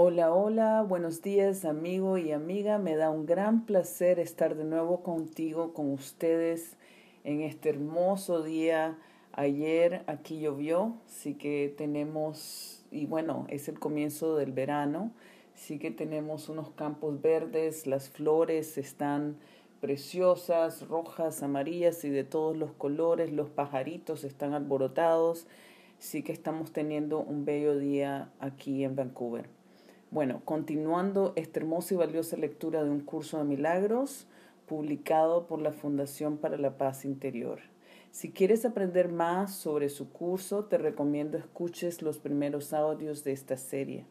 Hola, hola, buenos días amigo y amiga. Me da un gran placer estar de nuevo contigo, con ustedes en este hermoso día. Ayer aquí llovió, sí que tenemos, y bueno, es el comienzo del verano, sí que tenemos unos campos verdes, las flores están preciosas, rojas, amarillas y de todos los colores, los pajaritos están alborotados, sí que estamos teniendo un bello día aquí en Vancouver. Bueno, continuando esta hermosa y valiosa lectura de un curso de milagros publicado por la Fundación para la Paz Interior. Si quieres aprender más sobre su curso, te recomiendo escuches los primeros audios de esta serie.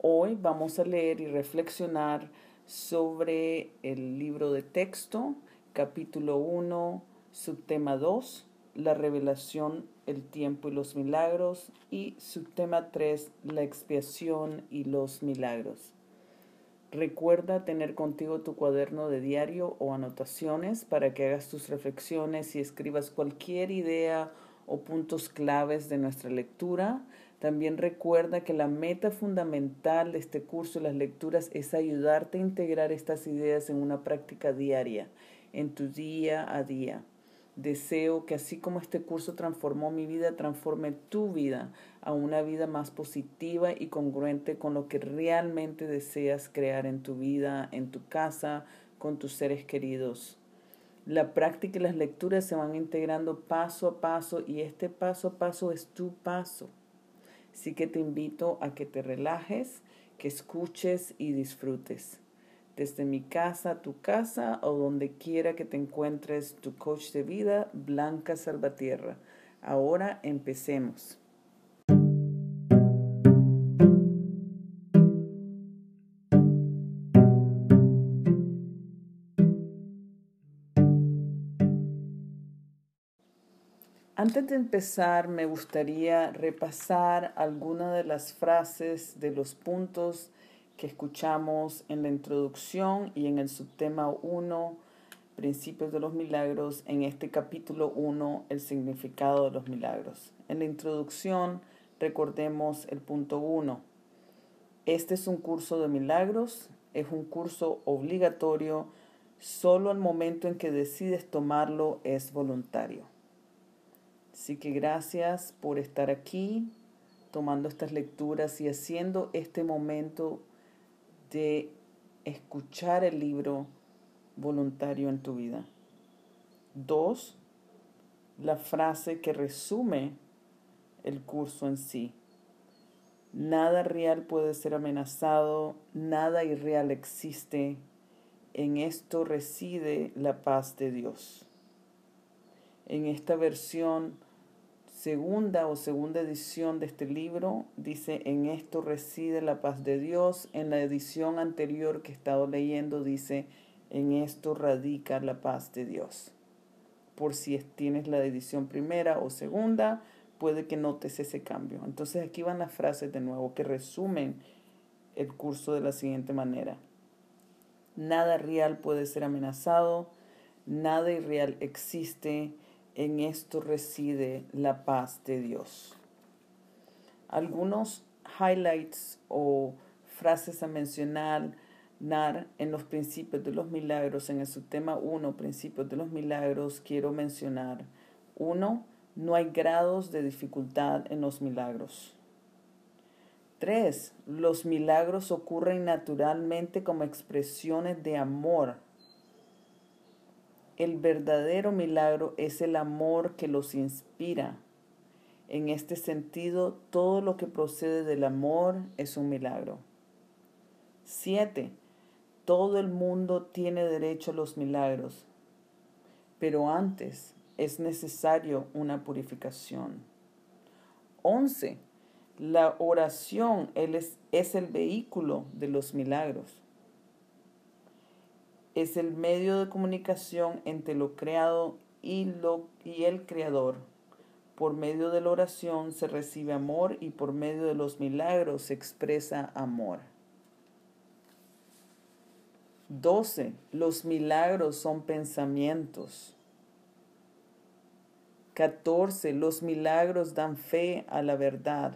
Hoy vamos a leer y reflexionar sobre el libro de texto, capítulo 1, subtema 2, la revelación el tiempo y los milagros y subtema 3, la expiación y los milagros. Recuerda tener contigo tu cuaderno de diario o anotaciones para que hagas tus reflexiones y escribas cualquier idea o puntos claves de nuestra lectura. También recuerda que la meta fundamental de este curso de las lecturas es ayudarte a integrar estas ideas en una práctica diaria, en tu día a día. Deseo que así como este curso transformó mi vida, transforme tu vida a una vida más positiva y congruente con lo que realmente deseas crear en tu vida, en tu casa, con tus seres queridos. La práctica y las lecturas se van integrando paso a paso y este paso a paso es tu paso. Así que te invito a que te relajes, que escuches y disfrutes desde mi casa tu casa o donde quiera que te encuentres tu coach de vida, Blanca Salvatierra. Ahora empecemos. Antes de empezar, me gustaría repasar algunas de las frases de los puntos que escuchamos en la introducción y en el subtema 1, principios de los milagros, en este capítulo 1, el significado de los milagros. En la introducción, recordemos el punto 1. Este es un curso de milagros, es un curso obligatorio, solo al momento en que decides tomarlo es voluntario. Así que gracias por estar aquí, tomando estas lecturas y haciendo este momento de escuchar el libro voluntario en tu vida. Dos, la frase que resume el curso en sí. Nada real puede ser amenazado, nada irreal existe. En esto reside la paz de Dios. En esta versión segunda o segunda edición de este libro dice, en esto reside la paz de Dios. En la edición anterior que he estado leyendo dice, en esto radica la paz de Dios. Por si tienes la edición primera o segunda, puede que notes ese cambio. Entonces aquí van las frases de nuevo que resumen el curso de la siguiente manera. Nada real puede ser amenazado, nada irreal existe en esto reside la paz de Dios. Algunos highlights o frases a mencionar en los principios de los milagros, en el subtema 1, principios de los milagros, quiero mencionar. Uno, no hay grados de dificultad en los milagros. Tres, los milagros ocurren naturalmente como expresiones de amor el verdadero milagro es el amor que los inspira. En este sentido, todo lo que procede del amor es un milagro. 7. Todo el mundo tiene derecho a los milagros, pero antes es necesario una purificación. 11. La oración es el vehículo de los milagros es el medio de comunicación entre lo creado y, lo, y el creador. Por medio de la oración se recibe amor y por medio de los milagros se expresa amor. 12. Los milagros son pensamientos. 14. Los milagros dan fe a la verdad.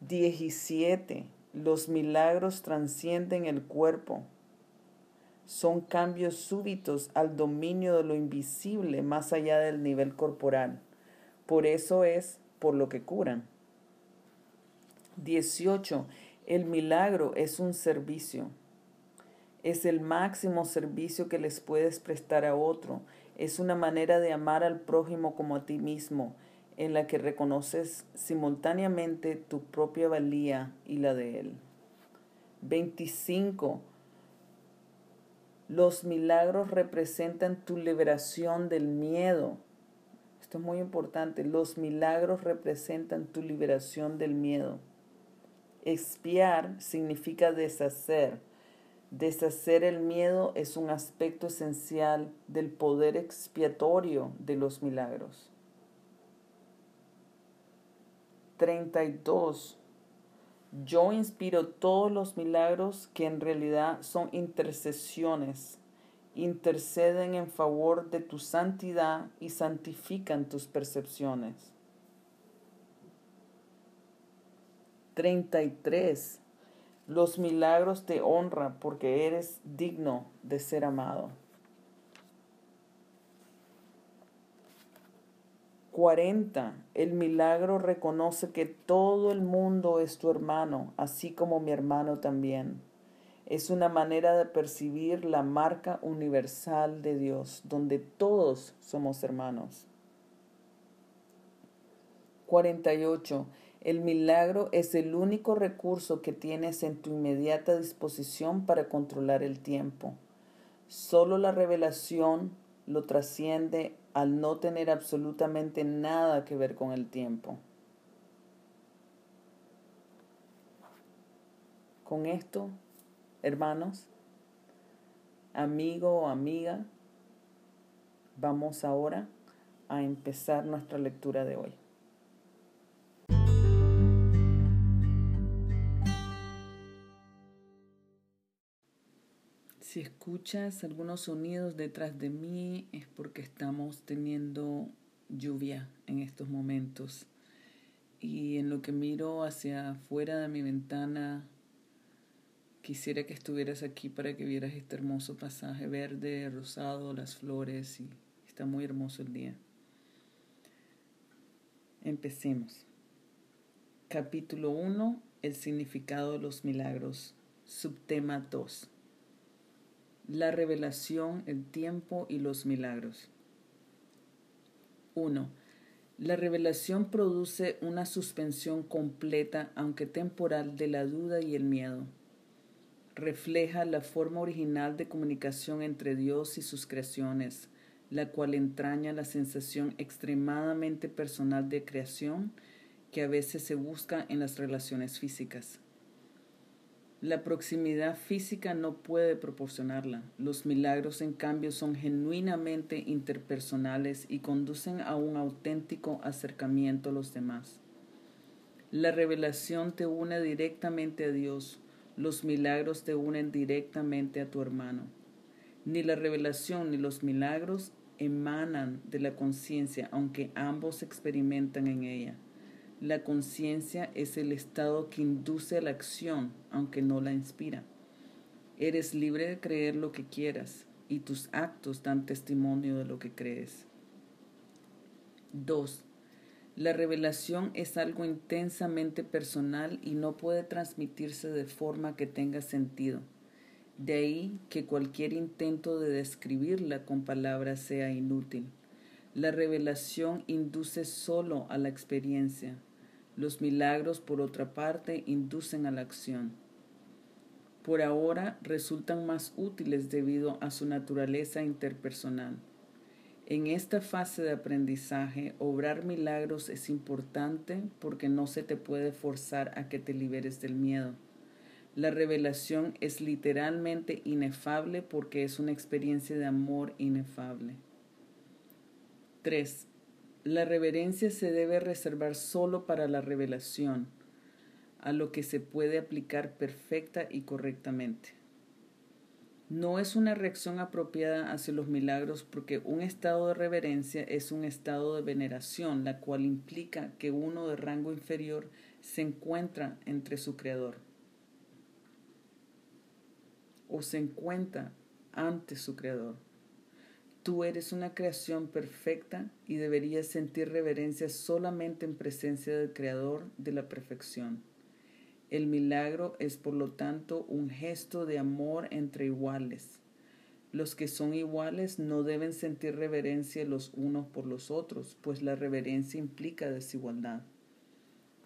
17. Los milagros trascienden el cuerpo. Son cambios súbitos al dominio de lo invisible más allá del nivel corporal. Por eso es por lo que curan. 18. El milagro es un servicio. Es el máximo servicio que les puedes prestar a otro. Es una manera de amar al prójimo como a ti mismo, en la que reconoces simultáneamente tu propia valía y la de él. 25. Los milagros representan tu liberación del miedo. Esto es muy importante. Los milagros representan tu liberación del miedo. Expiar significa deshacer. Deshacer el miedo es un aspecto esencial del poder expiatorio de los milagros. 32. Yo inspiro todos los milagros que en realidad son intercesiones. Interceden en favor de tu santidad y santifican tus percepciones. 33. Los milagros te honran porque eres digno de ser amado. 40. El milagro reconoce que todo el mundo es tu hermano, así como mi hermano también. Es una manera de percibir la marca universal de Dios, donde todos somos hermanos. 48. El milagro es el único recurso que tienes en tu inmediata disposición para controlar el tiempo. Solo la revelación lo trasciende al no tener absolutamente nada que ver con el tiempo. Con esto, hermanos, amigo o amiga, vamos ahora a empezar nuestra lectura de hoy. Si escuchas algunos sonidos detrás de mí es porque estamos teniendo lluvia en estos momentos. Y en lo que miro hacia afuera de mi ventana, quisiera que estuvieras aquí para que vieras este hermoso pasaje verde, rosado, las flores y está muy hermoso el día. Empecemos. Capítulo 1. El significado de los milagros. Subtema 2 la revelación, el tiempo y los milagros. 1. La revelación produce una suspensión completa, aunque temporal, de la duda y el miedo. Refleja la forma original de comunicación entre Dios y sus creaciones, la cual entraña la sensación extremadamente personal de creación que a veces se busca en las relaciones físicas. La proximidad física no puede proporcionarla. Los milagros, en cambio, son genuinamente interpersonales y conducen a un auténtico acercamiento a los demás. La revelación te une directamente a Dios. Los milagros te unen directamente a tu hermano. Ni la revelación ni los milagros emanan de la conciencia, aunque ambos experimentan en ella. La conciencia es el estado que induce a la acción, aunque no la inspira. Eres libre de creer lo que quieras y tus actos dan testimonio de lo que crees. 2. La revelación es algo intensamente personal y no puede transmitirse de forma que tenga sentido. De ahí que cualquier intento de describirla con palabras sea inútil. La revelación induce solo a la experiencia, los milagros, por otra parte, inducen a la acción. Por ahora resultan más útiles debido a su naturaleza interpersonal. En esta fase de aprendizaje, obrar milagros es importante porque no se te puede forzar a que te liberes del miedo. La revelación es literalmente inefable porque es una experiencia de amor inefable. 3. La reverencia se debe reservar solo para la revelación, a lo que se puede aplicar perfecta y correctamente. No es una reacción apropiada hacia los milagros porque un estado de reverencia es un estado de veneración, la cual implica que uno de rango inferior se encuentra entre su creador o se encuentra ante su creador. Tú eres una creación perfecta y deberías sentir reverencia solamente en presencia del creador de la perfección. El milagro es por lo tanto un gesto de amor entre iguales. Los que son iguales no deben sentir reverencia los unos por los otros, pues la reverencia implica desigualdad.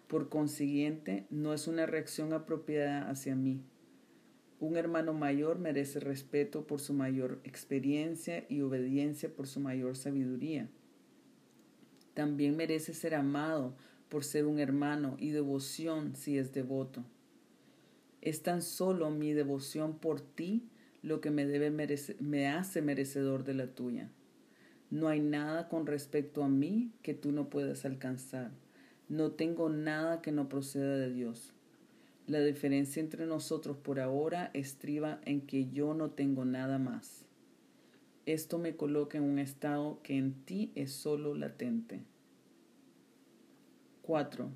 Por consiguiente, no es una reacción apropiada hacia mí. Un hermano mayor merece respeto por su mayor experiencia y obediencia por su mayor sabiduría. También merece ser amado por ser un hermano y devoción si es devoto. Es tan solo mi devoción por ti lo que me, debe me hace merecedor de la tuya. No hay nada con respecto a mí que tú no puedas alcanzar. No tengo nada que no proceda de Dios. La diferencia entre nosotros por ahora estriba en que yo no tengo nada más. Esto me coloca en un estado que en ti es solo latente. 4.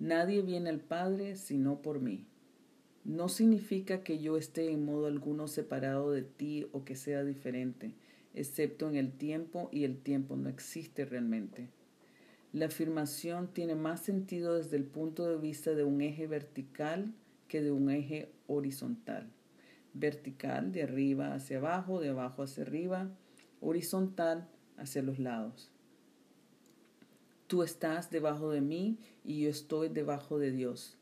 Nadie viene al Padre sino por mí. No significa que yo esté en modo alguno separado de ti o que sea diferente, excepto en el tiempo y el tiempo no existe realmente. La afirmación tiene más sentido desde el punto de vista de un eje vertical que de un eje horizontal. Vertical de arriba hacia abajo, de abajo hacia arriba, horizontal hacia los lados. Tú estás debajo de mí y yo estoy debajo de Dios.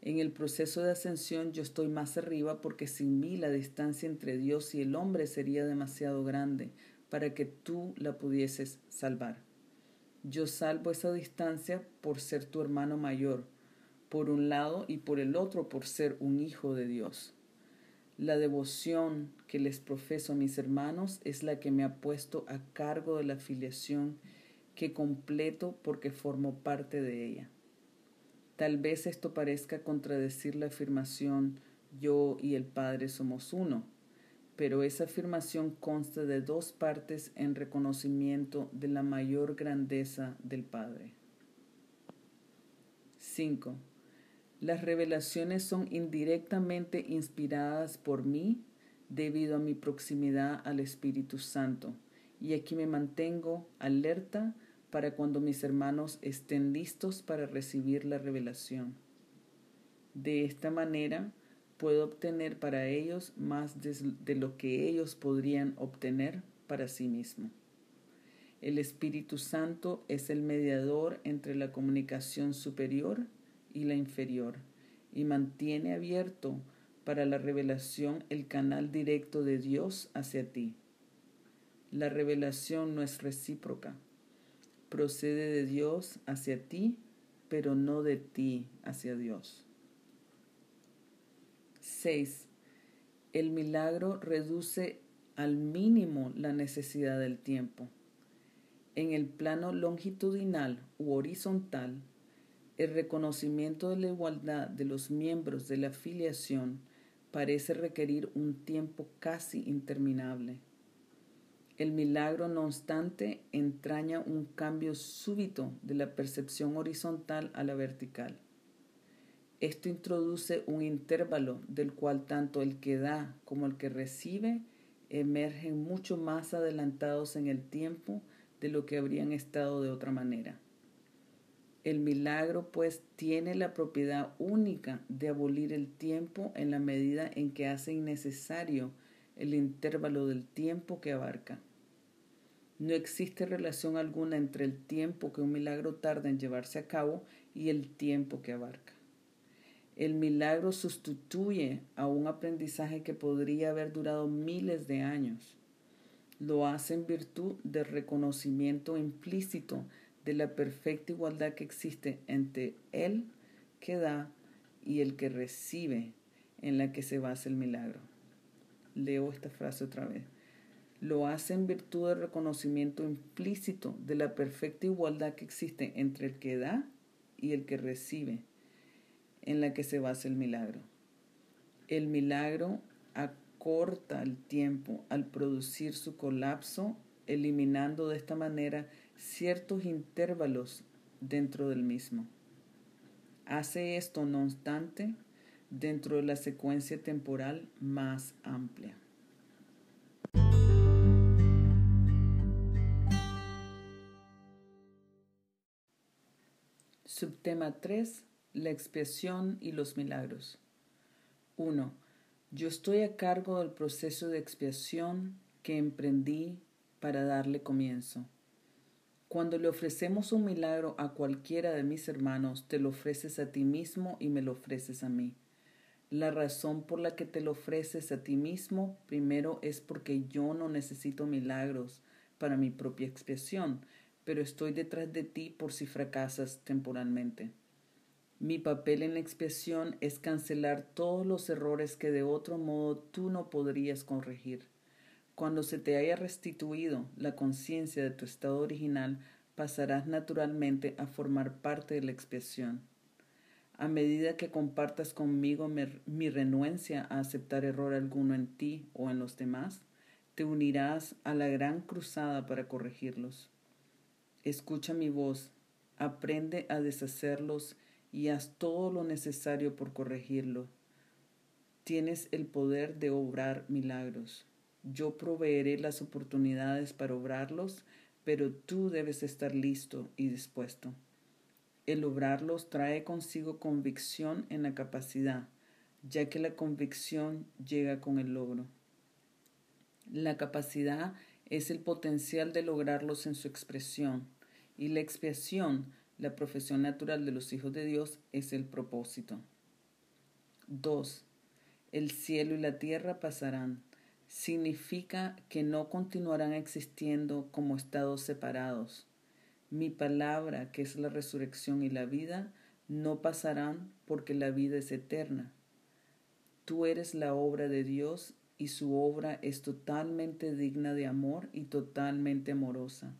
En el proceso de ascensión yo estoy más arriba porque sin mí la distancia entre Dios y el hombre sería demasiado grande para que tú la pudieses salvar. Yo salvo esa distancia por ser tu hermano mayor, por un lado y por el otro por ser un hijo de Dios. La devoción que les profeso a mis hermanos es la que me ha puesto a cargo de la filiación que completo porque formo parte de ella. Tal vez esto parezca contradecir la afirmación yo y el Padre somos uno, pero esa afirmación consta de dos partes en reconocimiento de la mayor grandeza del Padre. 5. Las revelaciones son indirectamente inspiradas por mí debido a mi proximidad al Espíritu Santo, y aquí me mantengo alerta para cuando mis hermanos estén listos para recibir la revelación. De esta manera puedo obtener para ellos más de, lo que ellos podrían obtener para sí mismos. El Espíritu Santo es el mediador entre la comunicación superior y la inferior y mantiene abierto para la revelación el canal directo de Dios hacia ti. La revelación no es recíproca procede de Dios hacia ti, pero no de ti hacia Dios. 6. El milagro reduce al mínimo la necesidad del tiempo. En el plano longitudinal u horizontal, el reconocimiento de la igualdad de los miembros de la afiliación parece requerir un tiempo casi interminable. El milagro, no obstante, entraña un cambio súbito de la percepción horizontal a la vertical. Esto introduce un intervalo del cual tanto el que da como el que recibe emergen mucho más adelantados en el tiempo de lo que habrían estado de otra manera. El milagro, pues, tiene la propiedad única de abolir el tiempo en la medida en que hace innecesario el intervalo del tiempo que abarca. No existe relación alguna entre el tiempo que un milagro tarda en llevarse a cabo y el tiempo que abarca. El milagro sustituye a un aprendizaje que podría haber durado miles de años. Lo hace en virtud del reconocimiento implícito de la perfecta igualdad que existe entre el que da y el que recibe en la que se basa el milagro. Leo esta frase otra vez lo hace en virtud del reconocimiento implícito de la perfecta igualdad que existe entre el que da y el que recibe, en la que se basa el milagro. El milagro corta el tiempo al producir su colapso, eliminando de esta manera ciertos intervalos dentro del mismo. Hace esto, no obstante, dentro de la secuencia temporal más amplia. Subtema 3. La expiación y los milagros. 1. Yo estoy a cargo del proceso de expiación que emprendí para darle comienzo. Cuando le ofrecemos un milagro a cualquiera de mis hermanos, te lo ofreces a ti mismo y me lo ofreces a mí. La razón por la que te lo ofreces a ti mismo, primero, es porque yo no necesito milagros para mi propia expiación, pero estoy detrás de ti por si fracasas temporalmente. Mi papel en la expiación es cancelar todos los errores que de otro modo tú no podrías corregir. Cuando se te haya restituido la conciencia de tu estado original, pasarás naturalmente a formar parte de la expiación. A medida que compartas conmigo mi renuencia a aceptar error alguno en ti o en los demás, te unirás a la gran cruzada para corregirlos. Escucha mi voz, aprende a deshacerlos y haz todo lo necesario por corregirlo. Tienes el poder de obrar milagros. Yo proveeré las oportunidades para obrarlos, pero tú debes estar listo y dispuesto. El obrarlos trae consigo convicción en la capacidad, ya que la convicción llega con el logro. La capacidad es el potencial de lograrlos en su expresión y la expiación, la profesión natural de los hijos de Dios, es el propósito. 2. El cielo y la tierra pasarán. Significa que no continuarán existiendo como estados separados. Mi palabra, que es la resurrección y la vida, no pasarán porque la vida es eterna. Tú eres la obra de Dios y su obra es totalmente digna de amor y totalmente amorosa.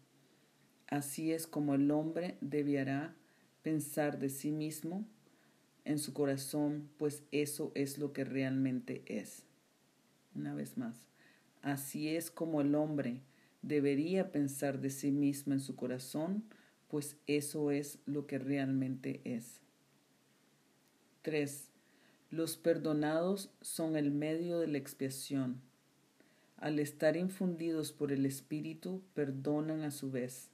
Así es como el hombre debiera pensar de sí mismo en su corazón, pues eso es lo que realmente es. Una vez más, así es como el hombre debería pensar de sí mismo en su corazón, pues eso es lo que realmente es. 3. Los perdonados son el medio de la expiación. Al estar infundidos por el Espíritu, perdonan a su vez.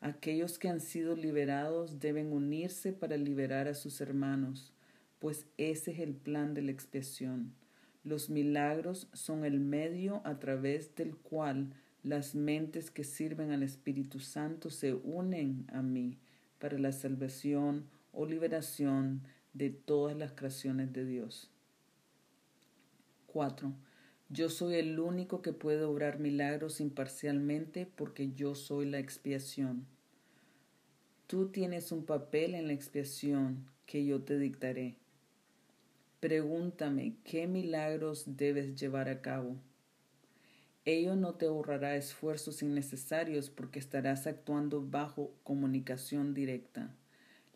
Aquellos que han sido liberados deben unirse para liberar a sus hermanos, pues ese es el plan de la expiación. Los milagros son el medio a través del cual las mentes que sirven al Espíritu Santo se unen a mí para la salvación o liberación de todas las creaciones de Dios. 4. Yo soy el único que puede obrar milagros imparcialmente porque yo soy la expiación. Tú tienes un papel en la expiación que yo te dictaré. Pregúntame qué milagros debes llevar a cabo. Ello no te ahorrará esfuerzos innecesarios porque estarás actuando bajo comunicación directa.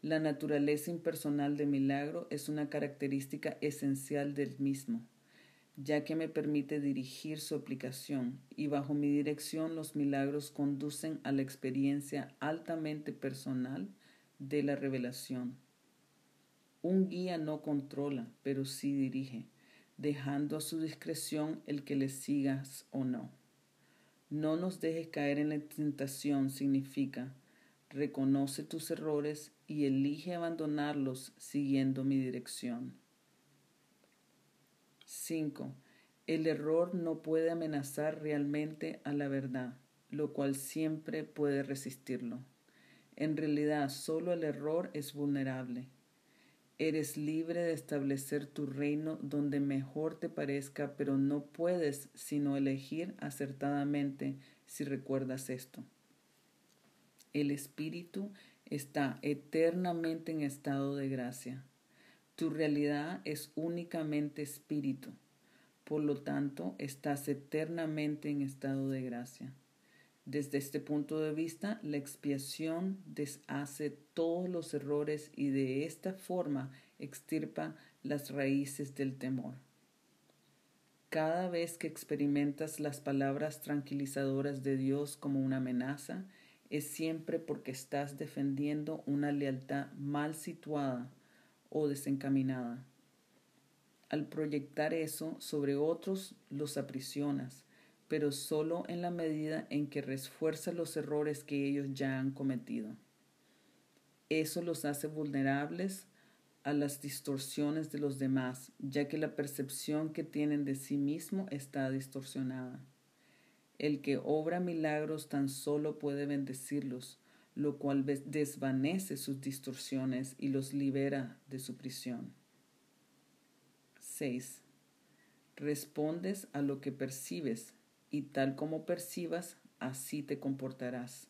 La naturaleza impersonal de milagro es una característica esencial del mismo ya que me permite dirigir su aplicación y bajo mi dirección los milagros conducen a la experiencia altamente personal de la revelación. Un guía no controla, pero sí dirige, dejando a su discreción el que le sigas o no. No nos dejes caer en la tentación significa reconoce tus errores y elige abandonarlos siguiendo mi dirección. 5. El error no puede amenazar realmente a la verdad, lo cual siempre puede resistirlo. En realidad, solo el error es vulnerable. Eres libre de establecer tu reino donde mejor te parezca, pero no puedes sino elegir acertadamente si recuerdas esto. El espíritu está eternamente en estado de gracia. Tu realidad es únicamente espíritu. Por lo tanto, estás eternamente en estado de gracia. Desde este punto de vista, la expiación deshace todos los errores y de esta forma extirpa las raíces del temor. Cada vez que experimentas las palabras tranquilizadoras de Dios como una amenaza, es siempre porque estás defendiendo una lealtad mal situada o desencaminada. Al proyectar eso sobre otros, los aprisionas, pero solo en la medida en que refuerza los errores que ellos ya han cometido. Eso los hace vulnerables a las distorsiones de los demás, ya que la percepción que tienen de sí mismo está distorsionada. El que obra milagros tan solo puede bendecirlos, lo cual desvanece sus distorsiones y los libera de su prisión. 6. Respondes a lo que percibes, y tal como percibas, así te comportarás.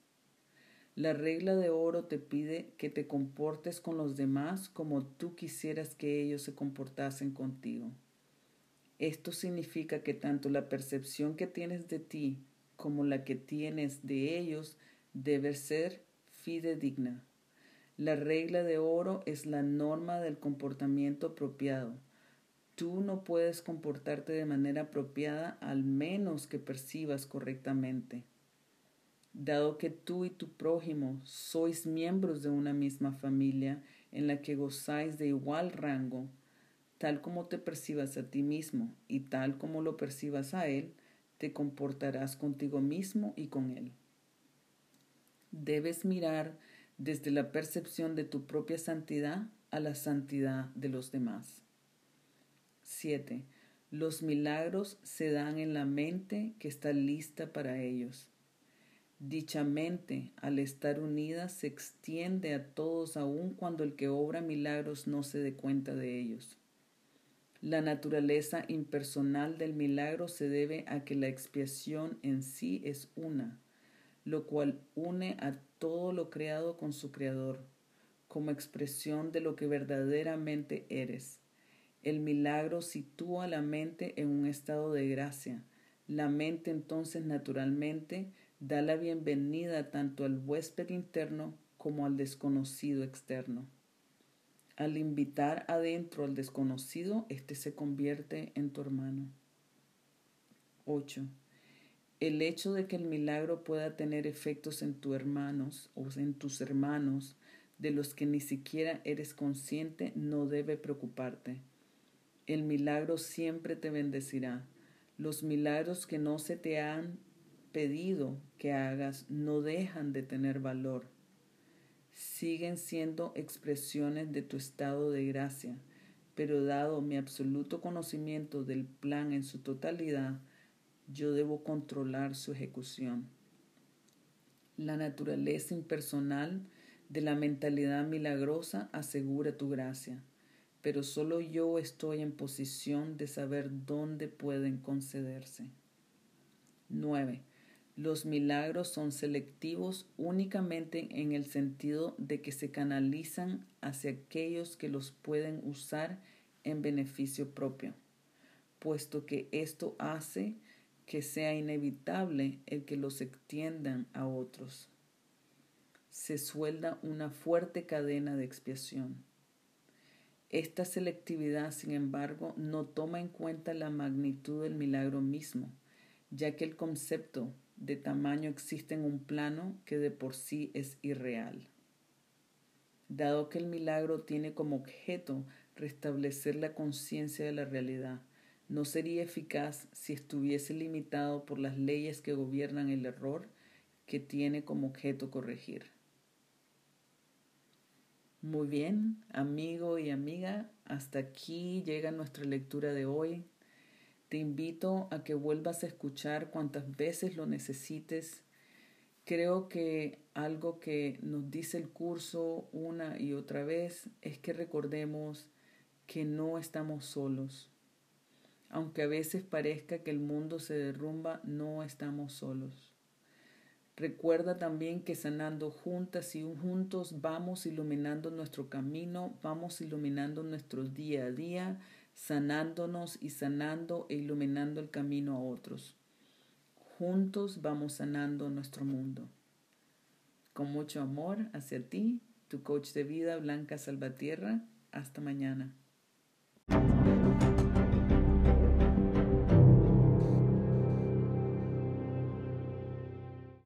La regla de oro te pide que te comportes con los demás como tú quisieras que ellos se comportasen contigo. Esto significa que tanto la percepción que tienes de ti como la que tienes de ellos debe ser fidedigna. La regla de oro es la norma del comportamiento apropiado. Tú no puedes comportarte de manera apropiada al menos que percibas correctamente. Dado que tú y tu prójimo sois miembros de una misma familia en la que gozáis de igual rango, tal como te percibas a ti mismo y tal como lo percibas a él, te comportarás contigo mismo y con él. Debes mirar desde la percepción de tu propia santidad a la santidad de los demás. 7. Los milagros se dan en la mente que está lista para ellos. Dicha mente, al estar unida, se extiende a todos aun cuando el que obra milagros no se dé cuenta de ellos. La naturaleza impersonal del milagro se debe a que la expiación en sí es una, lo cual une a todo lo creado con su creador, como expresión de lo que verdaderamente eres. El milagro sitúa la mente en un estado de gracia. La mente entonces naturalmente da la bienvenida tanto al huésped interno como al desconocido externo. Al invitar adentro al desconocido, éste se convierte en tu hermano. 8. El hecho de que el milagro pueda tener efectos en tus hermanos o en tus hermanos de los que ni siquiera eres consciente no debe preocuparte. El milagro siempre te bendecirá. Los milagros que no se te han pedido que hagas no dejan de tener valor. Siguen siendo expresiones de tu estado de gracia, pero dado mi absoluto conocimiento del plan en su totalidad, yo debo controlar su ejecución. La naturaleza impersonal de la mentalidad milagrosa asegura tu gracia, pero solo yo estoy en posición de saber dónde pueden concederse. 9. Los milagros son selectivos únicamente en el sentido de que se canalizan hacia aquellos que los pueden usar en beneficio propio, puesto que esto hace que sea inevitable el que los extiendan a otros. Se suelda una fuerte cadena de expiación. Esta selectividad, sin embargo, no toma en cuenta la magnitud del milagro mismo, ya que el concepto de tamaño existe en un plano que de por sí es irreal. Dado que el milagro tiene como objeto restablecer la conciencia de la realidad, no sería eficaz si estuviese limitado por las leyes que gobiernan el error que tiene como objeto corregir. Muy bien, amigo y amiga, hasta aquí llega nuestra lectura de hoy. Te invito a que vuelvas a escuchar cuantas veces lo necesites. Creo que algo que nos dice el curso una y otra vez es que recordemos que no estamos solos. Aunque a veces parezca que el mundo se derrumba, no estamos solos. Recuerda también que sanando juntas y juntos vamos iluminando nuestro camino, vamos iluminando nuestro día a día, sanándonos y sanando e iluminando el camino a otros. Juntos vamos sanando nuestro mundo. Con mucho amor hacia ti, tu coach de vida Blanca Salvatierra. Hasta mañana.